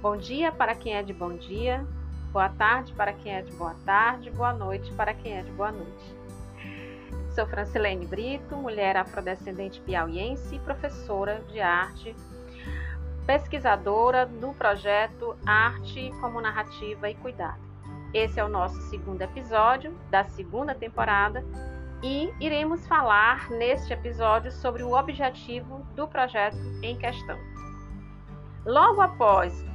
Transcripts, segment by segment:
Bom dia para quem é de bom dia, boa tarde para quem é de boa tarde, boa noite para quem é de boa noite. Sou Francilene Brito, mulher afrodescendente piauiense e professora de arte, pesquisadora do projeto Arte como Narrativa e Cuidado. Esse é o nosso segundo episódio da segunda temporada e iremos falar neste episódio sobre o objetivo do projeto em questão. Logo após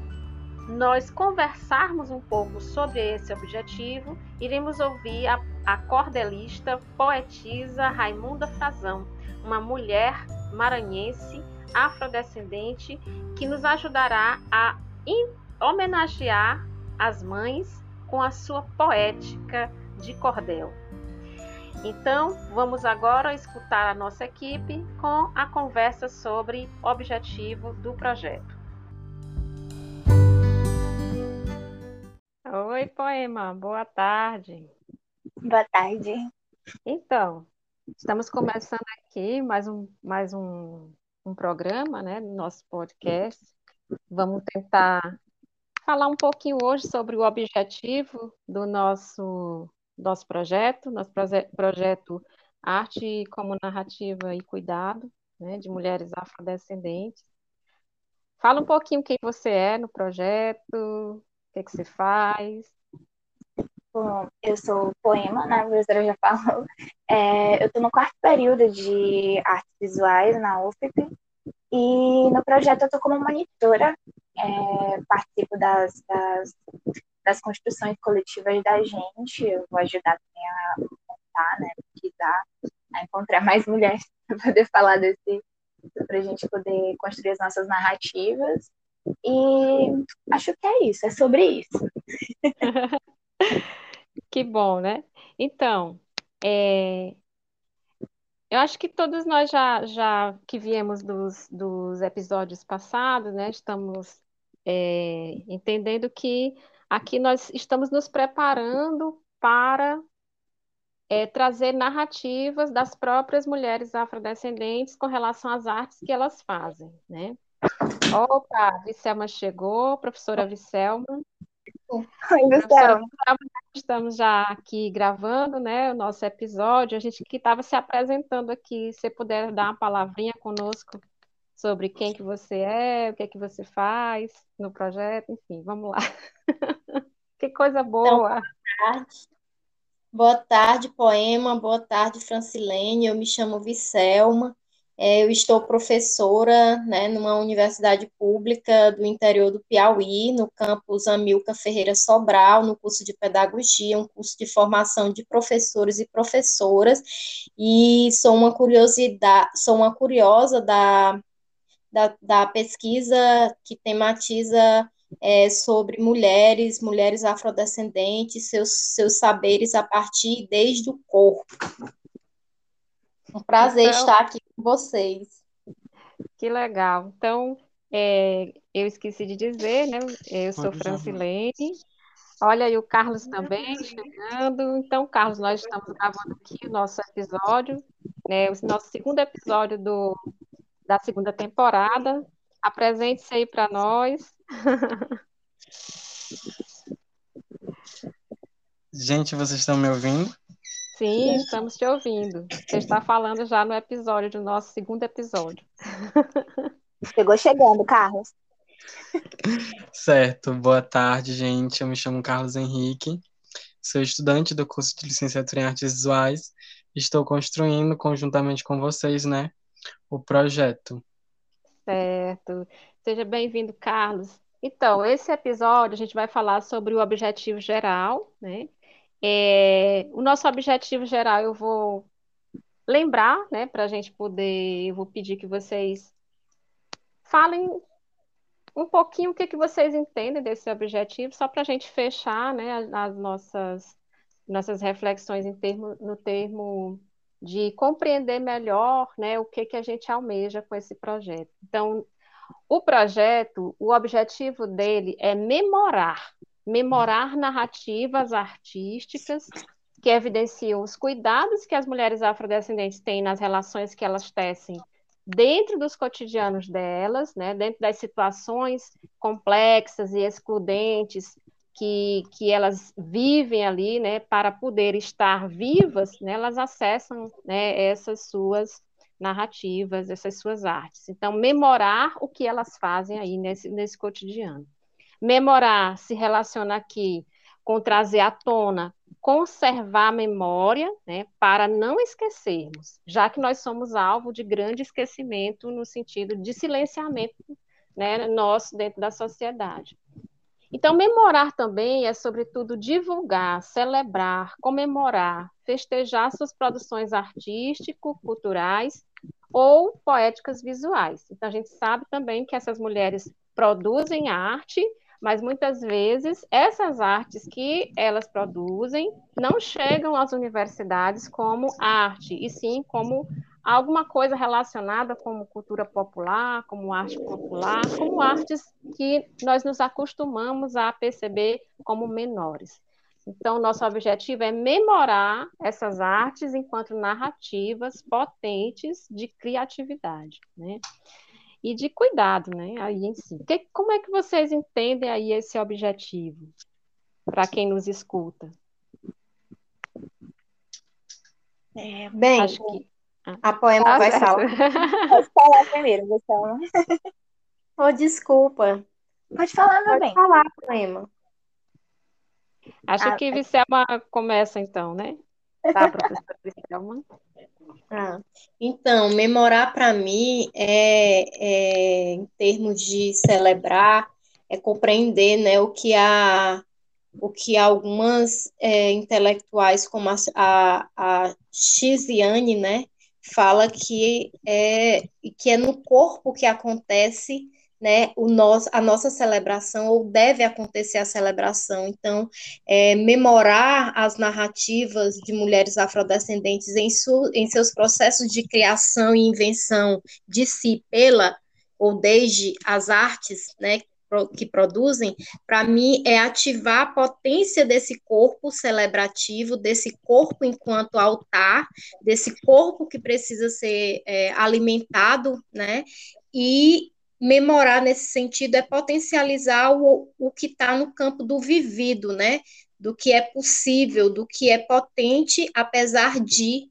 nós conversarmos um pouco sobre esse objetivo, iremos ouvir a, a cordelista, poetisa Raimunda Frazão, uma mulher maranhense, afrodescendente, que nos ajudará a homenagear as mães com a sua poética de cordel. Então, vamos agora escutar a nossa equipe com a conversa sobre o objetivo do projeto. Oi, Poema, boa tarde. Boa tarde. Então, estamos começando aqui mais um, mais um, um programa, né, no nosso podcast. Vamos tentar falar um pouquinho hoje sobre o objetivo do nosso nosso projeto, nosso proje projeto Arte como Narrativa e Cuidado, né, de mulheres afrodescendentes. Fala um pouquinho quem você é no projeto, que, que você faz. Bom, eu sou poema, né? A professora já falou. É, eu estou no quarto período de artes visuais na UFP e no projeto eu estou como monitora, é, participo das, das das construções coletivas da gente. Eu vou ajudar também a montar, né, pesquisar, a encontrar mais mulheres para poder falar desse, para a gente poder construir as nossas narrativas. E acho que é isso, é sobre isso. que bom, né? Então, é, eu acho que todos nós já, já que viemos dos, dos episódios passados, né, estamos é, entendendo que Aqui nós estamos nos preparando para é, trazer narrativas das próprias mulheres afrodescendentes com relação às artes que elas fazem, né? Opa, a Vicelma chegou, professora Vicelma. Oi, Vicelma. Estamos já aqui gravando, né, o nosso episódio. A gente que estava se apresentando aqui, se puder dar uma palavrinha conosco sobre quem que você é, o que é que você faz no projeto, enfim, vamos lá. Que coisa então, boa. Então, boa tarde. Boa tarde, Poema. Boa tarde, Francilene. Eu me chamo Vicelma. É, eu estou professora né, numa universidade pública do interior do Piauí, no campus Amilca Ferreira Sobral, no curso de Pedagogia, um curso de formação de professores e professoras, e sou uma curiosidade, sou uma curiosa da, da, da pesquisa que tematiza é, sobre mulheres, mulheres afrodescendentes, seus, seus saberes a partir desde o corpo. Um prazer então, estar aqui vocês. Que legal. Então, é, eu esqueci de dizer, né? Eu sou Francilene. Olha aí o Carlos também chegando. Então, Carlos, nós estamos gravando aqui o nosso episódio, né? O nosso segundo episódio do, da segunda temporada. Apresente-se aí para nós. Gente, vocês estão me ouvindo? Sim, estamos te ouvindo. Você está falando já no episódio, do nosso segundo episódio. Chegou chegando, Carlos. Certo, boa tarde, gente. Eu me chamo Carlos Henrique, sou estudante do curso de licenciatura em artes visuais. Estou construindo conjuntamente com vocês, né, o projeto Certo. Seja bem-vindo, Carlos. Então, esse episódio a gente vai falar sobre o objetivo geral, né? É, o nosso objetivo geral eu vou lembrar, né, para a gente poder, eu vou pedir que vocês falem um pouquinho o que, que vocês entendem desse objetivo, só para a gente fechar, né, as, as nossas, nossas reflexões em termo, no termo de compreender melhor né, o que, que a gente almeja com esse projeto. Então, o projeto, o objetivo dele é memorar, memorar narrativas artísticas que evidenciam os cuidados que as mulheres afrodescendentes têm nas relações que elas tecem dentro dos cotidianos delas, né, dentro das situações complexas e excludentes que, que elas vivem ali, né, para poder estar vivas, né, elas acessam né, essas suas narrativas, essas suas artes. Então, memorar o que elas fazem aí nesse, nesse cotidiano. Memorar se relaciona aqui com trazer à tona, conservar a memória, né, para não esquecermos, já que nós somos alvo de grande esquecimento no sentido de silenciamento né, nosso dentro da sociedade. Então, memorar também é, sobretudo, divulgar, celebrar, comemorar, festejar suas produções artístico-culturais ou poéticas visuais. Então, a gente sabe também que essas mulheres produzem arte, mas muitas vezes essas artes que elas produzem não chegam às universidades como arte, e sim como alguma coisa relacionada como cultura popular, como arte popular, como artes que nós nos acostumamos a perceber como menores. Então, nosso objetivo é memorar essas artes enquanto narrativas potentes de criatividade, né? E de cuidado, né? Aí em si. Que, como é que vocês entendem aí esse objetivo para quem nos escuta? É, bem, Acho que a poema ah, vai falar. Pode falar primeiro, Gustavo. Oh, desculpa. Pode falar, meu Pode bem. Pode falar, poema. Acho ah, que é. Vicelma começa, então, né? Tá, professora Vicelma? Ah, então, memorar para mim é, é, em termos de celebrar, é compreender né, o que a o que algumas é, intelectuais como a, a, a Xiziane, né, fala que é, que é no corpo que acontece né, o nosso, a nossa celebração, ou deve acontecer a celebração. Então, é, memorar as narrativas de mulheres afrodescendentes em, su, em seus processos de criação e invenção de si pela ou desde as artes, né, que produzem, para mim é ativar a potência desse corpo celebrativo, desse corpo enquanto altar, desse corpo que precisa ser é, alimentado, né? E memorar nesse sentido é potencializar o, o que está no campo do vivido, né? Do que é possível, do que é potente, apesar de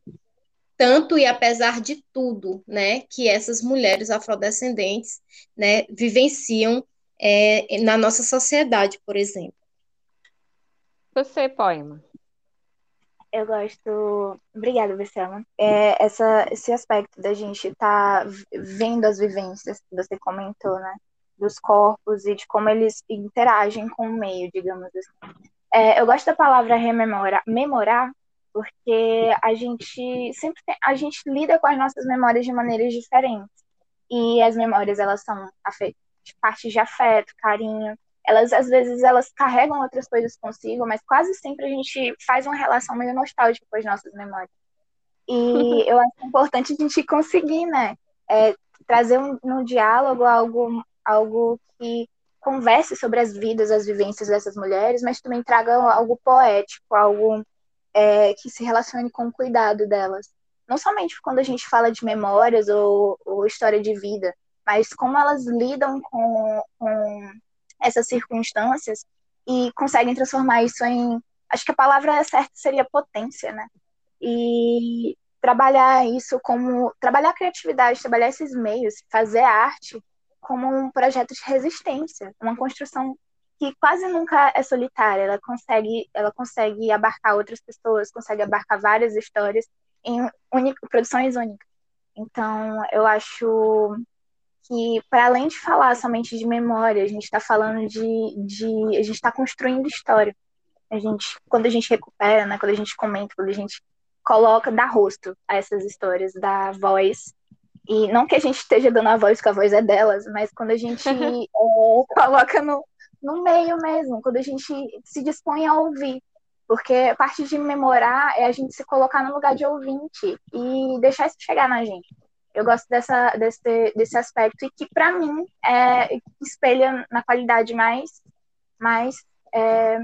tanto e apesar de tudo, né, que essas mulheres afrodescendentes, né, vivenciam é, na nossa sociedade, por exemplo. Você, poema. Eu gosto. Obrigada, Luciana. É, essa, esse aspecto da gente estar tá vendo as vivências que você comentou, né? Dos corpos e de como eles interagem com o meio, digamos assim. É, eu gosto da palavra rememorar, memorar, porque a gente sempre tem, a gente lida com as nossas memórias de maneiras diferentes. E as memórias, elas são parte de afeto, carinho. Elas, às vezes, elas carregam outras coisas consigo, mas quase sempre a gente faz uma relação meio nostálgica com as nossas memórias. E eu acho importante a gente conseguir, né, é, trazer um, no diálogo algo, algo que converse sobre as vidas, as vivências dessas mulheres, mas também traga algo poético, algo é, que se relacione com o cuidado delas. Não somente quando a gente fala de memórias ou, ou história de vida, mas como elas lidam com, com essas circunstâncias e conseguem transformar isso em. Acho que a palavra certa seria potência, né? E trabalhar isso como. Trabalhar a criatividade, trabalhar esses meios, fazer arte como um projeto de resistência, uma construção que quase nunca é solitária, ela consegue, ela consegue abarcar outras pessoas, consegue abarcar várias histórias em produções únicas. Então, eu acho que, para além de falar somente de memória, a gente está falando de, de. A gente está construindo história. A gente, quando a gente recupera, né, quando a gente comenta, quando a gente coloca, dá rosto a essas histórias, dá voz. E não que a gente esteja dando a voz, que a voz é delas, mas quando a gente é, coloca no, no meio mesmo, quando a gente se dispõe a ouvir. Porque a parte de memorar é a gente se colocar no lugar de ouvinte e deixar isso chegar na gente. Eu gosto dessa, desse, desse aspecto e que, para mim, é, espelha na qualidade mais, mais é,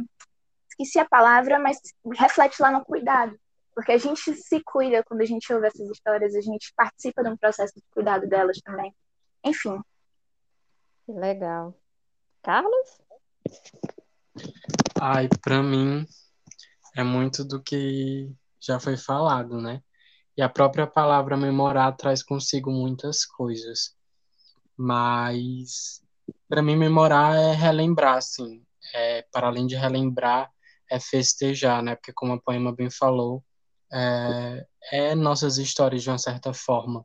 esqueci a palavra, mas reflete lá no cuidado. Porque a gente se cuida quando a gente ouve essas histórias, a gente participa de um processo de cuidado delas também. Enfim. Legal. Carlos? Ai, para mim é muito do que já foi falado, né? E a própria palavra memorar traz consigo muitas coisas. Mas para mim memorar é relembrar, assim. É, para além de relembrar, é festejar, né? Porque como a poema bem falou, é, é nossas histórias de uma certa forma.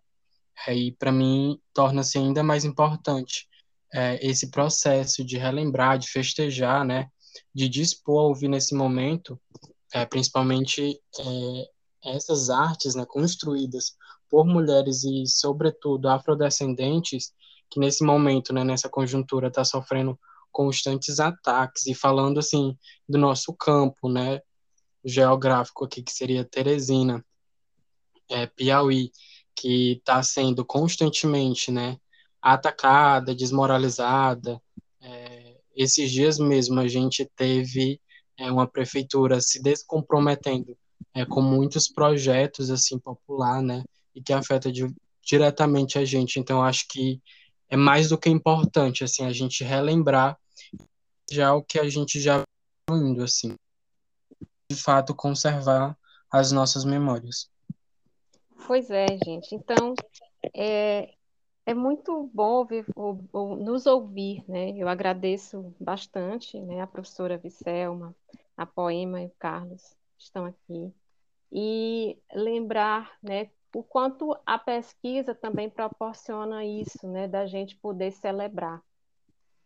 É, e para mim torna-se ainda mais importante é, esse processo de relembrar, de festejar, né? De dispor a ouvir nesse momento, é, principalmente é, essas artes, né? Construídas por mulheres e, sobretudo, afrodescendentes, que nesse momento, né? Nessa conjuntura, está sofrendo constantes ataques e falando assim do nosso campo, né, geográfico aqui que seria Teresina, é, Piauí, que está sendo constantemente, né, atacada, desmoralizada. É, esses dias mesmo a gente teve é, uma prefeitura se descomprometendo é, com muitos projetos assim popular, né, e que afeta de, diretamente a gente. Então acho que é mais do que importante assim a gente relembrar já o que a gente já indo assim, de fato conservar as nossas memórias. Pois é, gente. Então, é, é muito bom ouvir, ou, ou, nos ouvir, né? Eu agradeço bastante, né? A professora Vicelma, a Poema e o Carlos estão aqui. E lembrar, né? O quanto a pesquisa também proporciona isso, né? Da gente poder celebrar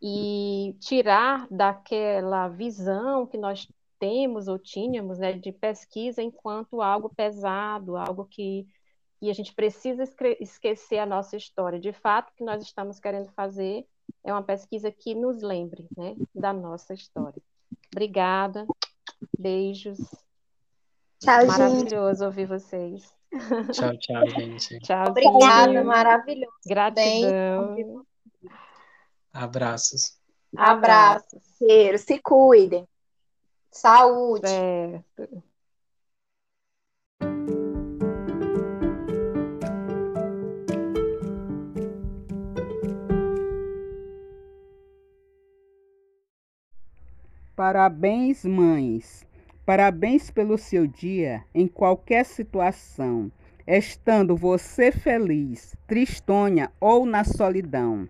e tirar daquela visão que nós temos ou tínhamos né, de pesquisa enquanto algo pesado, algo que, que a gente precisa esquecer a nossa história. De fato, o que nós estamos querendo fazer é uma pesquisa que nos lembre né, da nossa história. Obrigada, beijos. Tchau, Maravilhoso gente. ouvir vocês. Tchau, tchau, gente. Tchau, Obrigada, maravilhoso. Gratidão. Bem. Abraços. Abraços. Cheiro. Se cuidem. Saúde. Certo. Parabéns, mães. Parabéns pelo seu dia em qualquer situação, estando você feliz, tristonha ou na solidão.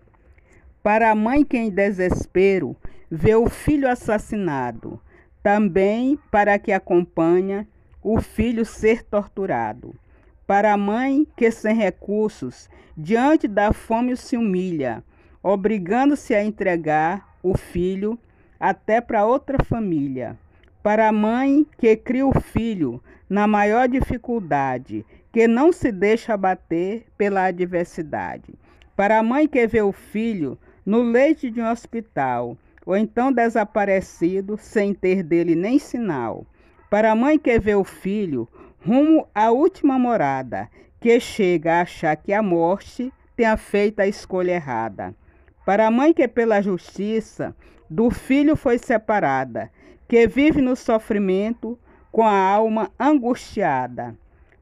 Para a mãe que em desespero vê o filho assassinado, também para que acompanha o filho ser torturado. Para a mãe que sem recursos, diante da fome se humilha, obrigando-se a entregar o filho até para outra família. Para a mãe que cria o filho na maior dificuldade, que não se deixa abater pela adversidade. Para a mãe que vê o filho no leite de um hospital, ou então desaparecido sem ter dele nem sinal. Para a mãe que vê o filho rumo à última morada, que chega a achar que a morte tenha feito a escolha errada. Para a mãe que pela justiça do filho foi separada, que vive no sofrimento com a alma angustiada.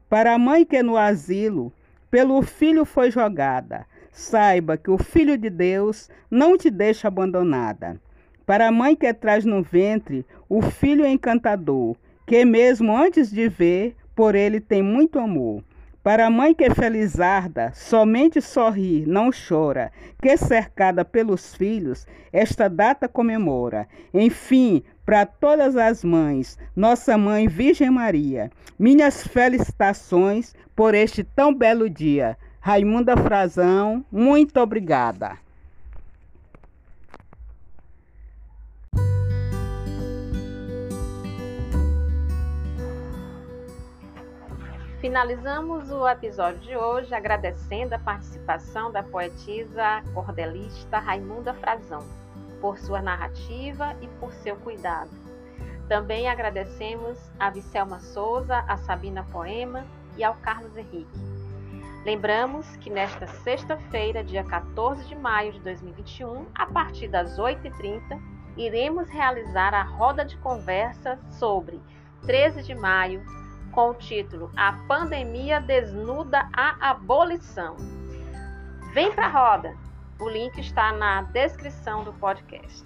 Para a mãe que no asilo pelo filho foi jogada, Saiba que o Filho de Deus não te deixa abandonada. Para a mãe que traz no ventre o filho encantador, que mesmo antes de ver, por ele tem muito amor. Para a mãe que é felizarda, somente sorri, não chora, que cercada pelos filhos, esta data comemora. Enfim, para todas as mães, nossa mãe Virgem Maria, minhas felicitações por este tão belo dia. Raimunda Frazão, muito obrigada. Finalizamos o episódio de hoje agradecendo a participação da poetisa cordelista Raimunda Frazão, por sua narrativa e por seu cuidado. Também agradecemos a Vicelma Souza, a Sabina Poema e ao Carlos Henrique Lembramos que nesta sexta-feira, dia 14 de maio de 2021, a partir das 8h30, iremos realizar a roda de conversa sobre 13 de maio, com o título A Pandemia Desnuda a Abolição. Vem para a roda! O link está na descrição do podcast.